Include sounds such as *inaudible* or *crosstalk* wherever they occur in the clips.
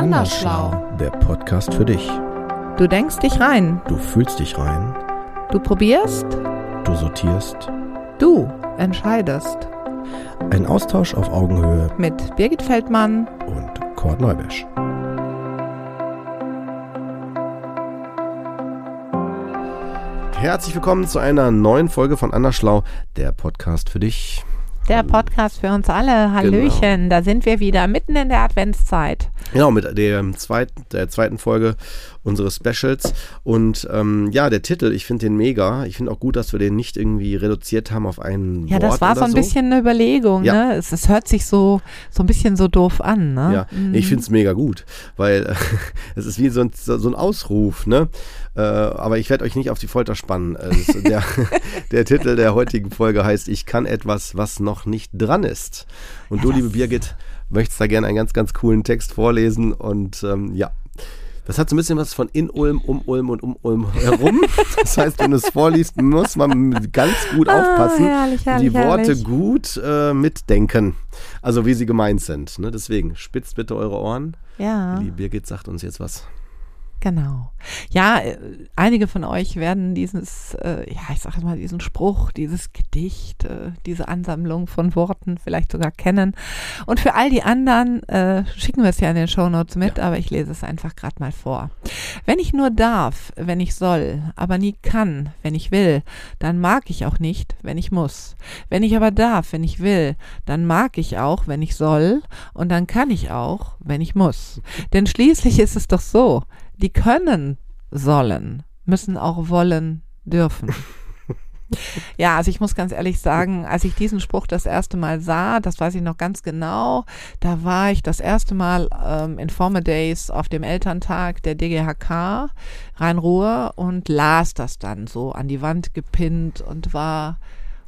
Andersschlau. Der Podcast für dich. Du denkst dich rein. Du fühlst dich rein. Du probierst. Du sortierst. Du entscheidest. Ein Austausch auf Augenhöhe Mit Birgit Feldmann. und Kurt Neubesch. Herzlich willkommen zu einer neuen Folge von Andersschlau, der Podcast für dich. Der Podcast für uns alle. Hallöchen. Da sind wir wieder mitten in der Adventszeit. Genau, mit der zweiten, der zweiten Folge unseres Specials. Und ähm, ja, der Titel, ich finde den mega. Ich finde auch gut, dass wir den nicht irgendwie reduziert haben auf einen Ja, Wort das war so ein bisschen eine Überlegung. Ja. Ne? Es, es hört sich so, so ein bisschen so doof an. Ne? Ja, nee, ich finde es mega gut, weil äh, *laughs* es ist wie so ein, so ein Ausruf, ne? Äh, aber ich werde euch nicht auf die Folter spannen. Ist der, *laughs* der Titel der heutigen Folge heißt Ich kann etwas, was noch nicht dran ist. Und du, liebe Birgit, möchtest da gerne einen ganz, ganz coolen Text vorlesen und ähm, ja. Das hat so ein bisschen was von in Ulm, um Ulm und um Ulm herum. *laughs* Das heißt, wenn du es vorliest, muss man ganz gut Ah, aufpassen. herrlich, herrlich, die Worte herrlich. gut äh, mitdenken. Also wie sie gemeint sind. Ne? Deswegen spitzt bitte eure Ohren. Ja. Die Birgit sagt uns jetzt was. Genau. Ja, äh, einige von euch werden dieses, äh, ja, ich sage mal, diesen Spruch, dieses Gedicht, äh, diese Ansammlung von Worten vielleicht sogar kennen. Und für all die anderen äh, schicken wir es ja in den Shownotes mit, aber ich lese es einfach gerade mal vor. Wenn ich nur darf, wenn ich soll, aber nie kann, wenn ich will, dann mag ich auch nicht, wenn ich muss. Wenn ich aber darf, wenn ich will, dann mag ich auch, wenn ich soll, und dann kann ich auch, wenn ich muss. Denn schließlich ist es doch so, die können sollen, müssen auch wollen dürfen. *laughs* Ja, also ich muss ganz ehrlich sagen, als ich diesen Spruch das erste Mal sah, das weiß ich noch ganz genau, da war ich das erste Mal ähm, in Former Days auf dem Elterntag der DGHK Rhein-Ruhr und las das dann so an die Wand gepinnt und war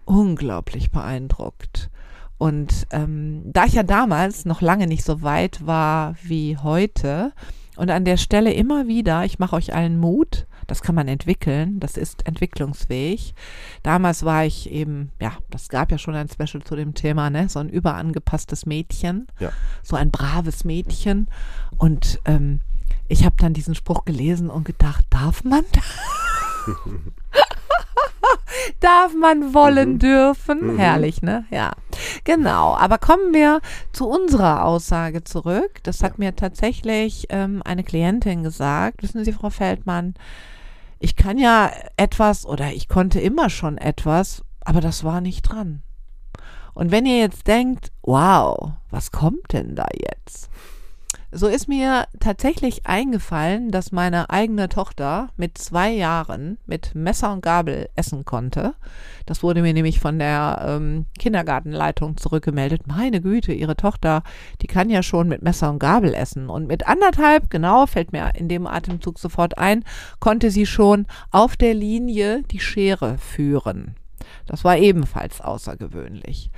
unglaublich beeindruckt. Und ähm, da ich ja damals noch lange nicht so weit war wie heute und an der Stelle immer wieder, ich mache euch allen Mut, das kann man entwickeln, das ist entwicklungsfähig. Damals war ich eben, ja, das gab ja schon ein Special zu dem Thema, ne, so ein überangepasstes Mädchen, Ja. so ein braves Mädchen. Und ähm, ich habe dann diesen Spruch gelesen und gedacht, darf man? *laughs* *laughs* Darf man wollen dürfen? Herrlich, ne? Ja. Genau. Aber kommen wir zu unserer Aussage zurück. Das hat mir tatsächlich ähm, eine Klientin gesagt. Wissen Sie, Frau Feldmann, ich kann ja etwas oder ich konnte immer schon etwas, aber das war nicht dran. Und wenn ihr jetzt denkt, wow, was kommt denn da jetzt? So ist mir tatsächlich eingefallen, dass meine eigene Tochter mit zwei Jahren mit Messer und Gabel essen konnte. Das wurde mir nämlich von der ähm, Kindergartenleitung zurückgemeldet. Meine Güte, ihre Tochter, die kann ja schon mit Messer und Gabel essen. Und mit anderthalb, genau, fällt mir in dem Atemzug sofort ein, konnte sie schon auf der Linie die Schere führen. Das war ebenfalls außergewöhnlich.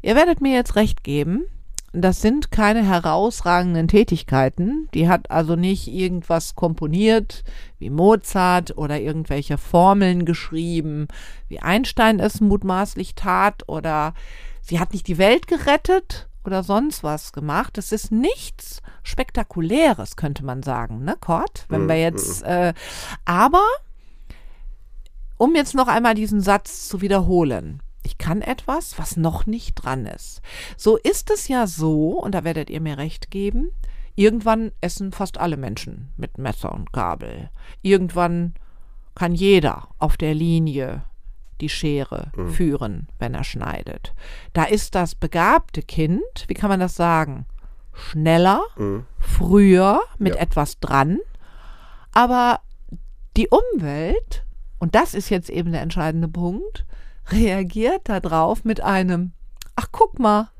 Ihr werdet mir jetzt recht geben, das sind keine herausragenden Tätigkeiten. Die hat also nicht irgendwas komponiert wie Mozart oder irgendwelche Formeln geschrieben, wie Einstein es mutmaßlich tat oder sie hat nicht die Welt gerettet oder sonst was gemacht. Es ist nichts Spektakuläres, könnte man sagen, ne, Kurt? Wenn wir jetzt, äh, aber um jetzt noch einmal diesen Satz zu wiederholen. Ich kann etwas, was noch nicht dran ist. So ist es ja so, und da werdet ihr mir recht geben, irgendwann essen fast alle Menschen mit Messer und Gabel. Irgendwann kann jeder auf der Linie die Schere führen, wenn er schneidet. Da ist das begabte Kind, wie kann man das sagen, schneller, früher mit Ja. etwas dran, aber die Umwelt, und das ist jetzt eben der entscheidende Punkt, reagiert darauf mit einem, ach guck mal,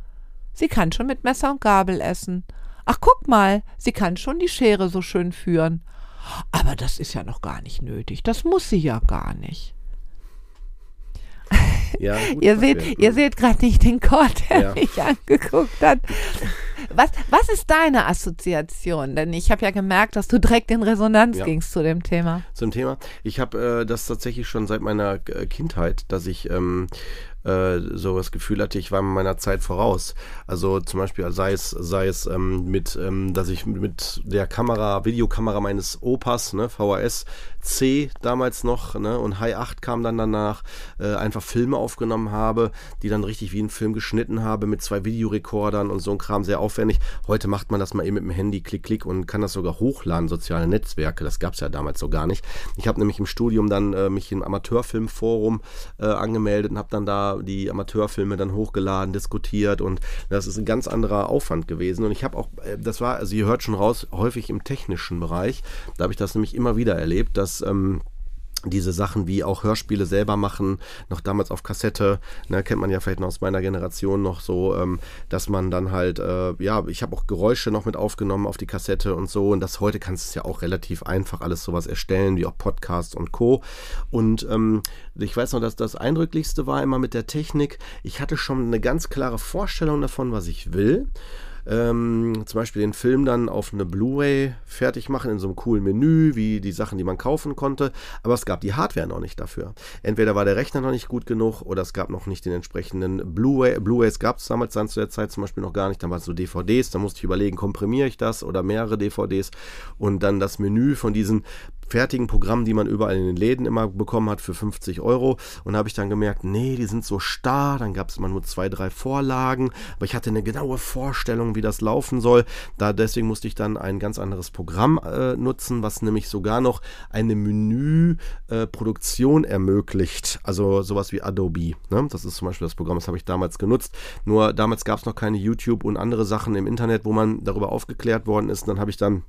sie kann schon mit Messer und Gabel essen. Ach guck mal, sie kann schon die Schere so schön führen. Aber das ist ja noch gar nicht nötig. Das muss sie ja gar nicht. Ja, gut, *laughs* Ihr seht, ihr seht gerade nicht den Gott, der Ja. mich angeguckt hat. Was, was ist deine Assoziation? Denn ich habe ja gemerkt, dass du direkt in Resonanz Ja. gingst zu dem Thema. zum Thema. Ich habe äh, das tatsächlich schon seit meiner Kindheit, dass ich ähm, äh, so das Gefühl hatte, ich war meiner Zeit voraus. Also zum Beispiel sei es, sei es ähm, mit, ähm, dass ich mit der Kamera, Videokamera meines Opas, ne, VHS C damals noch, ne, und High 8 kam dann danach, äh, einfach Filme aufgenommen habe, die dann richtig wie ein Film geschnitten habe mit zwei Videorekordern und so ein Kram, sehr aufwendig. Heute macht man das mal eben mit dem Handy, klick, klick und kann das sogar hochladen, soziale Netzwerke. Das gab es ja damals so gar nicht. Ich habe nämlich im Studium dann äh, mich im Amateurfilmforum äh, angemeldet und habe dann da die Amateurfilme dann hochgeladen, diskutiert und das ist ein ganz anderer Aufwand gewesen. Und ich habe auch, äh, das war, also ihr hört schon raus, häufig im technischen Bereich. Da habe ich das nämlich immer wieder erlebt, dass ähm, diese Sachen wie auch Hörspiele selber machen, noch damals auf Kassette, ne, kennt man ja vielleicht noch aus meiner Generation noch so, ähm, dass man dann halt, äh, ja, ich habe auch Geräusche noch mit aufgenommen auf die Kassette und so. Und das heute kannst du es ja auch relativ einfach alles sowas erstellen, wie auch Podcasts und Co. Und ähm, ich weiß noch, dass das Eindrücklichste war immer mit der Technik, ich hatte schon eine ganz klare Vorstellung davon, was ich will ähm, zum Beispiel den Film dann auf eine Blu-ray fertig machen in so einem coolen Menü, wie die Sachen, die man kaufen konnte. Aber es gab die Hardware noch nicht dafür. Entweder war der Rechner noch nicht gut genug oder es gab noch nicht den entsprechenden Blu-ray. Blu-rays gab es damals dann zu der Zeit zum Beispiel noch gar nicht. Es so DVDs. Da musste ich überlegen, komprimiere ich das oder mehrere DVDs und dann das Menü von diesen fertigen Programmen, die man überall in den Läden immer bekommen hat für 50 Euro. Und habe ich dann gemerkt, nee, die sind so starr. Dann gab es immer nur zwei, drei Vorlagen. Aber ich hatte eine genaue Vorstellung, wie das laufen soll. Da deswegen musste ich dann ein ganz anderes Programm äh, nutzen, was nämlich sogar noch eine Menüproduktion äh, ermöglicht. Also sowas wie Adobe. Ne? Das ist zum Beispiel das Programm, das habe ich damals genutzt. Nur damals gab es noch keine YouTube und andere Sachen im Internet, wo man darüber aufgeklärt worden ist. Und dann habe ich dann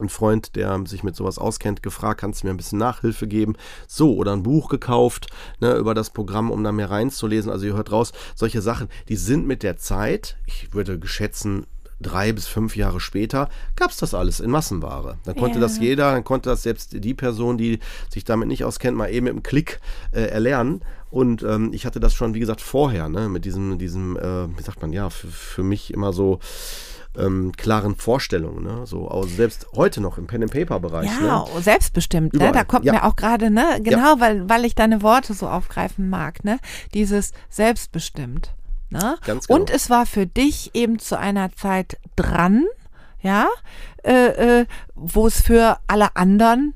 ein Freund, der sich mit sowas auskennt, gefragt, kannst du mir ein bisschen Nachhilfe geben? So, oder ein Buch gekauft ne, über das Programm, um da mehr reinzulesen. Also ihr hört raus, solche Sachen, die sind mit der Zeit, ich würde geschätzen, drei bis fünf Jahre später gab es das alles in Massenware. Dann konnte ja. das jeder, dann konnte das selbst die Person, die sich damit nicht auskennt, mal eben mit einem Klick äh, erlernen. Und ähm, ich hatte das schon, wie gesagt, vorher, ne, mit diesem, diesem, äh, wie sagt man, ja, für, für mich immer so ähm, klaren Vorstellungen. Ne? So also selbst heute noch im Pen and Paper Bereich. Ja, ne? selbstbestimmt. Ne? Da kommt ja. mir auch gerade ne genau, ja. weil weil ich deine Worte so aufgreifen mag. Ne, dieses selbstbestimmt. Ne? Ganz genau. Und es war für dich eben zu einer Zeit dran, ja, äh, äh, wo es für alle anderen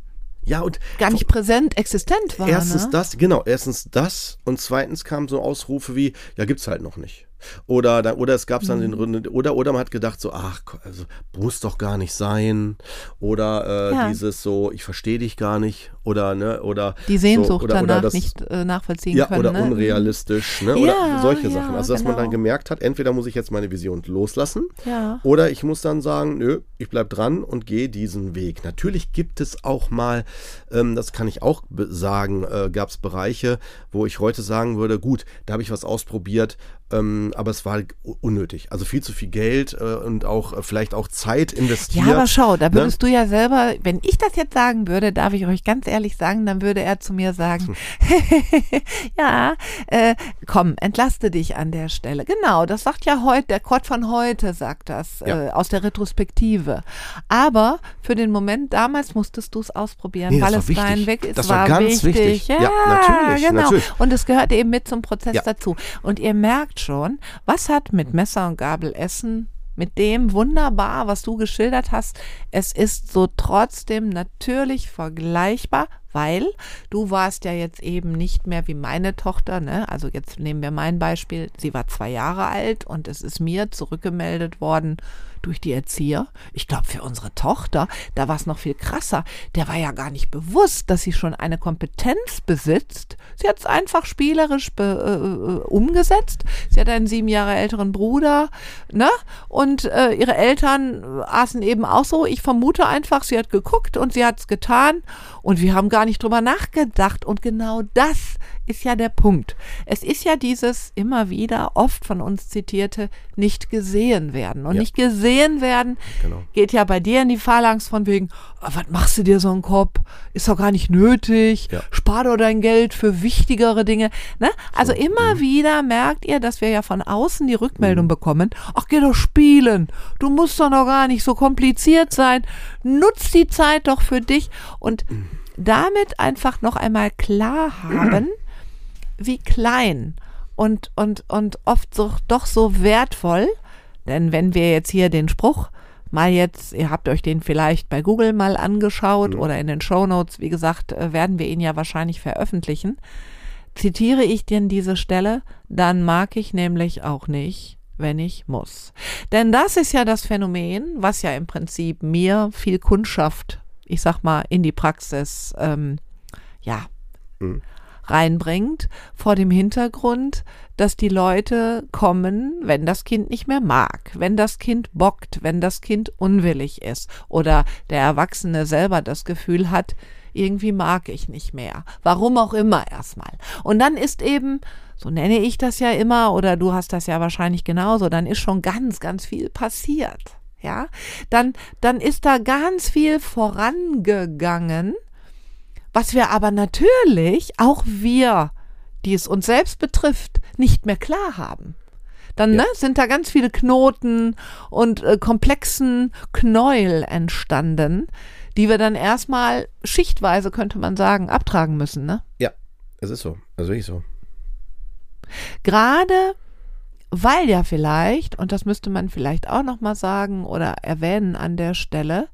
ja, und gar nicht präsent, existent war. Erstens ne? das, genau, erstens das und zweitens kamen so Ausrufe wie, ja, gibt's halt noch nicht. Oder, da, oder es gab dann mhm. den oder oder man hat gedacht so, ach, also muss doch gar nicht sein. Oder äh, ja. dieses so, ich verstehe dich gar nicht. Oder ne, oder die Sehnsucht so, oder, danach oder das, nicht äh, nachvollziehen ja, können. Oder ne? unrealistisch, ne? Oder ja, solche Sachen. Also dass genau. man dann gemerkt hat, entweder muss ich jetzt meine Vision loslassen, oder ich muss dann sagen, nö, ich bleib dran und gehe diesen Weg. Natürlich gibt es auch mal, ähm, das kann ich auch sagen, äh, gab es Bereiche, wo ich heute sagen würde, gut, da habe ich was ausprobiert, ähm, aber es war halt unnötig. Also viel zu viel Geld äh, und auch äh, vielleicht auch Zeit investiert. Ja, aber schau, da ne? würdest ne? du ja selber, wenn ich das jetzt sagen würde, darf ich euch ganz ehrlich sagen, dann würde er zu mir sagen, *laughs* ja, äh, komm, entlaste dich an der Stelle. Genau, das sagt ja heute, der Kurt von heute sagt das, ja. äh, aus der Retrospektive. Aber für den Moment damals musstest du es ausprobieren, nee, weil es dein Weg ist. Das war, war ganz wichtig. wichtig. Ja, ja, natürlich, genau. Natürlich. Und es gehört eben mit zum Prozess ja. dazu. Und ihr merkt schon, was hat mit Messer und Gabel Essen mit dem wunderbar, was du geschildert hast. Es ist so trotzdem natürlich vergleichbar, weil du warst ja jetzt eben nicht mehr wie meine Tochter, ne? Also jetzt nehmen wir mein Beispiel. Sie war zwei Jahre alt und es ist mir zurückgemeldet worden, durch die Erzieher. Ich glaube, für unsere Tochter, da war es noch viel krasser. Der war ja gar nicht bewusst, dass sie schon eine Kompetenz besitzt. Sie hat es einfach spielerisch äh, äh, umgesetzt. Sie hat einen sieben Jahre älteren Bruder, ne? Und äh, ihre Eltern aßen eben auch so. Ich vermute einfach, sie hat geguckt und sie hat es getan. Und wir haben gar nicht drüber nachgedacht. Und genau das ist ja der Punkt. Es ist ja dieses immer wieder oft von uns zitierte nicht gesehen werden. Und ja. nicht gesehen werden genau. geht ja bei dir in die Phalanx von wegen, oh, was machst du dir so einen Kopf? Ist doch gar nicht nötig. Ja. Spar doch dein Geld für wichtigere Dinge. Ne? Also so. immer mhm. wieder merkt ihr, dass wir ja von außen die Rückmeldung mhm. bekommen, ach geh doch spielen. Du musst doch noch gar nicht so kompliziert sein. Nutz die Zeit doch für dich und mhm. Damit einfach noch einmal klar haben, wie klein und, und, und oft so, doch so wertvoll. Denn wenn wir jetzt hier den Spruch mal jetzt, ihr habt euch den vielleicht bei Google mal angeschaut mhm. oder in den Show Notes, wie gesagt, äh, werden wir ihn ja wahrscheinlich veröffentlichen. Zitiere ich denn diese Stelle, dann mag ich nämlich auch nicht, wenn ich muss. Denn das ist ja das Phänomen, was ja im Prinzip mir viel Kundschaft, ich sag mal, in die Praxis, ähm, ja, mhm reinbringt, vor dem Hintergrund, dass die Leute kommen, wenn das Kind nicht mehr mag, wenn das Kind bockt, wenn das Kind unwillig ist oder der Erwachsene selber das Gefühl hat, irgendwie mag ich nicht mehr. Warum auch immer erstmal. Und dann ist eben, so nenne ich das ja immer, oder du hast das ja wahrscheinlich genauso, dann ist schon ganz, ganz viel passiert. Ja, dann, dann ist da ganz viel vorangegangen, was wir aber natürlich, auch wir, die es uns selbst betrifft, nicht mehr klar haben. Dann ja. ne, sind da ganz viele Knoten und äh, komplexen Knäuel entstanden, die wir dann erstmal schichtweise, könnte man sagen, abtragen müssen. Ne? Ja, es ist so. Also wirklich so. Gerade weil ja vielleicht, und das müsste man vielleicht auch nochmal sagen oder erwähnen an der Stelle,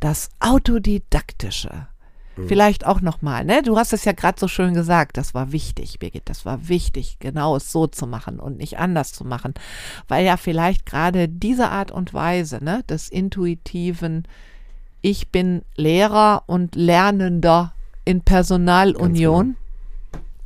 das Autodidaktische Mhm. Vielleicht auch nochmal, ne? Du hast es ja gerade so schön gesagt, das war wichtig, Birgit, das war wichtig, genau es so zu machen und nicht anders zu machen. Weil ja vielleicht gerade diese Art und Weise, ne, des intuitiven, ich bin Lehrer und Lernender in Personalunion,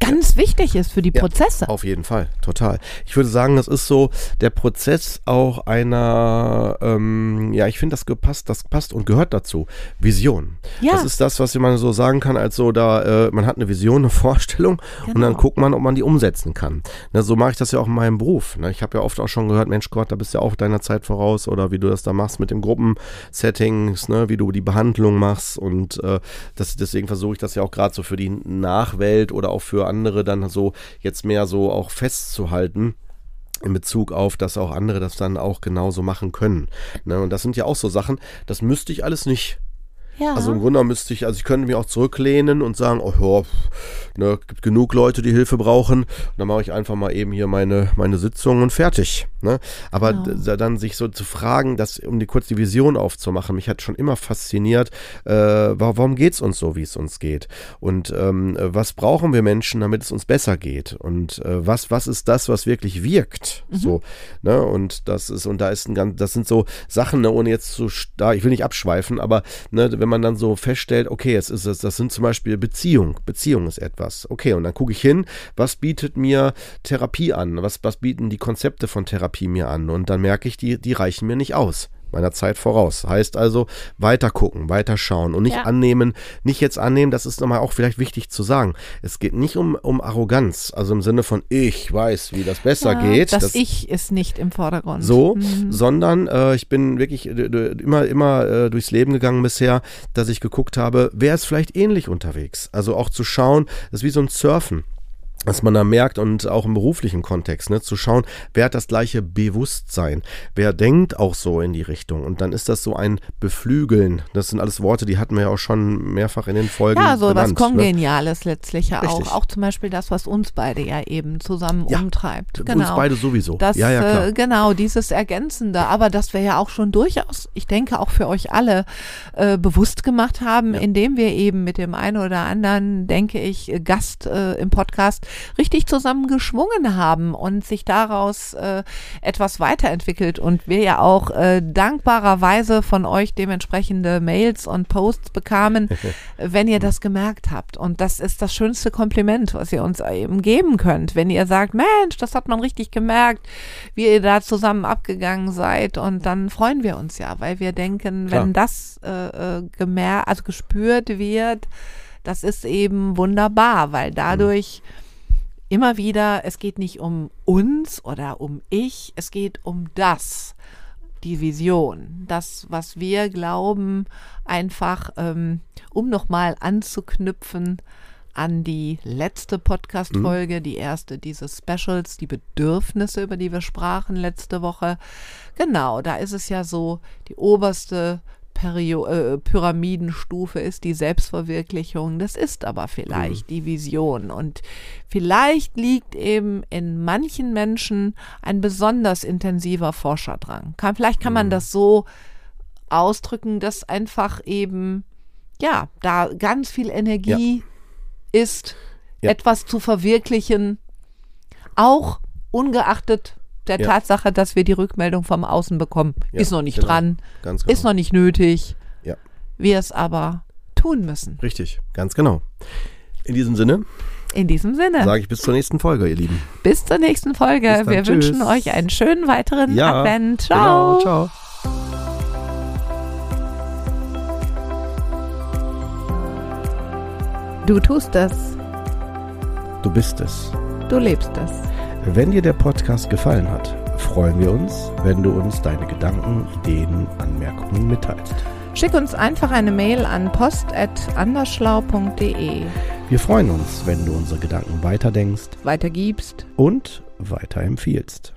ganz wichtig ist für die ja, Prozesse. Auf jeden Fall, total. Ich würde sagen, das ist so der Prozess auch einer, ähm, ja, ich finde, das gepasst, das passt und gehört dazu. Vision. Ja. Das ist das, was man so sagen kann, als so da, äh, man hat eine Vision, eine *laughs* Vorstellung genau. und dann genau. guckt man, ob man die umsetzen kann. Na, so mache ich das ja auch in meinem Beruf. Ne? Ich habe ja oft auch schon gehört, Mensch Gott, da bist du ja auch deiner Zeit voraus oder wie du das da machst mit den Gruppensettings, ne? wie du die Behandlung machst und äh, das, deswegen versuche ich das ja auch gerade so für die Nachwelt oder auch für andere dann so jetzt mehr so auch festzuhalten in Bezug auf, dass auch andere das dann auch genauso machen können. Ne? Und das sind ja auch so Sachen, das müsste ich alles nicht. Ja. Also im Grunde müsste ich, also ich könnte mich auch zurücklehnen und sagen, oh ja, ne, gibt genug Leute, die Hilfe brauchen. Und dann mache ich einfach mal eben hier meine, meine Sitzung und fertig. Ne? Aber genau. dann sich so zu fragen, das, um die kurz die Vision aufzumachen, mich hat schon immer fasziniert, äh, warum geht es uns so, wie es uns geht? Und ähm, was brauchen wir Menschen, damit es uns besser geht? Und äh, was, was ist das, was wirklich wirkt? Mhm. So, ne? Und das ist, und da ist ein ganz, das sind so Sachen, ne, ohne jetzt zu, da, ich will nicht abschweifen, aber ne, wenn man dann so feststellt, okay, es ist das sind zum Beispiel Beziehung. Beziehung ist etwas. Okay, und dann gucke ich hin, was bietet mir Therapie an? Was, was bieten die Konzepte von Therapie mir an? Und dann merke ich, die, die reichen mir nicht aus meiner Zeit voraus. Heißt also, weiter gucken, weiter schauen und nicht ja. annehmen, nicht jetzt annehmen, das ist nochmal auch vielleicht wichtig zu sagen. Es geht nicht um, um Arroganz, also im Sinne von ich weiß, wie das besser ja, geht. Das, das, Ich ist nicht im Vordergrund. So, mhm. sondern äh, ich bin wirklich äh, immer, immer äh, durchs Leben gegangen bisher, dass ich geguckt habe, wer ist vielleicht ähnlich unterwegs. Also auch zu schauen, das ist wie so ein Surfen dass man da merkt und auch im beruflichen Kontext, ne, zu schauen, wer hat das gleiche Bewusstsein, wer denkt auch so in die Richtung und dann ist das so ein Beflügeln. Das sind alles Worte, die hatten wir ja auch schon mehrfach in den Folgen. Ja, so benannt, was ne? Kongeniales ne? letztlich ja auch. Auch zum Beispiel das, was uns beide ja eben zusammen ja, umtreibt. Genau. Uns beide sowieso. Das, ja, ja, klar. Äh, genau, dieses Ergänzende, aber das wir ja auch schon durchaus, ich denke auch für euch alle äh, bewusst gemacht haben, ja. indem wir eben mit dem einen oder anderen, denke ich, Gast äh, im Podcast richtig zusammengeschwungen haben und sich daraus äh, etwas weiterentwickelt und wir ja auch äh, dankbarerweise von euch dementsprechende Mails und Posts bekamen, *laughs* wenn ihr das gemerkt habt. Und das ist das schönste Kompliment, was ihr uns eben geben könnt, wenn ihr sagt, Mensch, das hat man richtig gemerkt, wie ihr da zusammen abgegangen seid und dann freuen wir uns ja, weil wir denken, Klar. wenn das äh, äh gemerkt, also gespürt wird, das ist eben wunderbar, weil dadurch mhm immer wieder, es geht nicht um uns oder um ich, es geht um das, die Vision, das, was wir glauben, einfach, ähm, um nochmal anzuknüpfen an die letzte Podcast-Folge, mhm. die erste dieses Specials, die Bedürfnisse, über die wir sprachen letzte Woche. Genau, da ist es ja so, die oberste Perio äh, Pyramidenstufe ist die Selbstverwirklichung. Das ist aber vielleicht Mhm. die Vision. Und vielleicht liegt eben in manchen Menschen ein besonders intensiver Forscherdrang. Kann, vielleicht kann Mhm. man das so ausdrücken, dass einfach eben, ja, da ganz viel Energie ist, Ja. etwas zu verwirklichen, auch ungeachtet der Ja. Tatsache, dass wir die Rückmeldung vom Außen bekommen. Ja, ist noch nicht genau. dran, Ganz genau. ist noch nicht nötig. Ja. Wir es aber tun müssen. Richtig, ganz genau. In diesem Sinne In diesem Sinne, sage ich bis zur nächsten Folge, ihr Lieben. bis zur nächsten Folge. Dann, Wir tschüss. wünschen euch einen schönen weiteren Ja, Advent. Ciao. Genau, ciao. Du tust es. Du bist es. Du lebst es. Wenn dir der Podcast gefallen hat, freuen wir uns, wenn du uns deine Gedanken, Ideen, Anmerkungen mitteilst. Schick uns einfach eine Mail an post.andersschlau.de. Wir freuen uns, wenn du unsere Gedanken weiterdenkst Weitergibst. und weiterempfiehlst.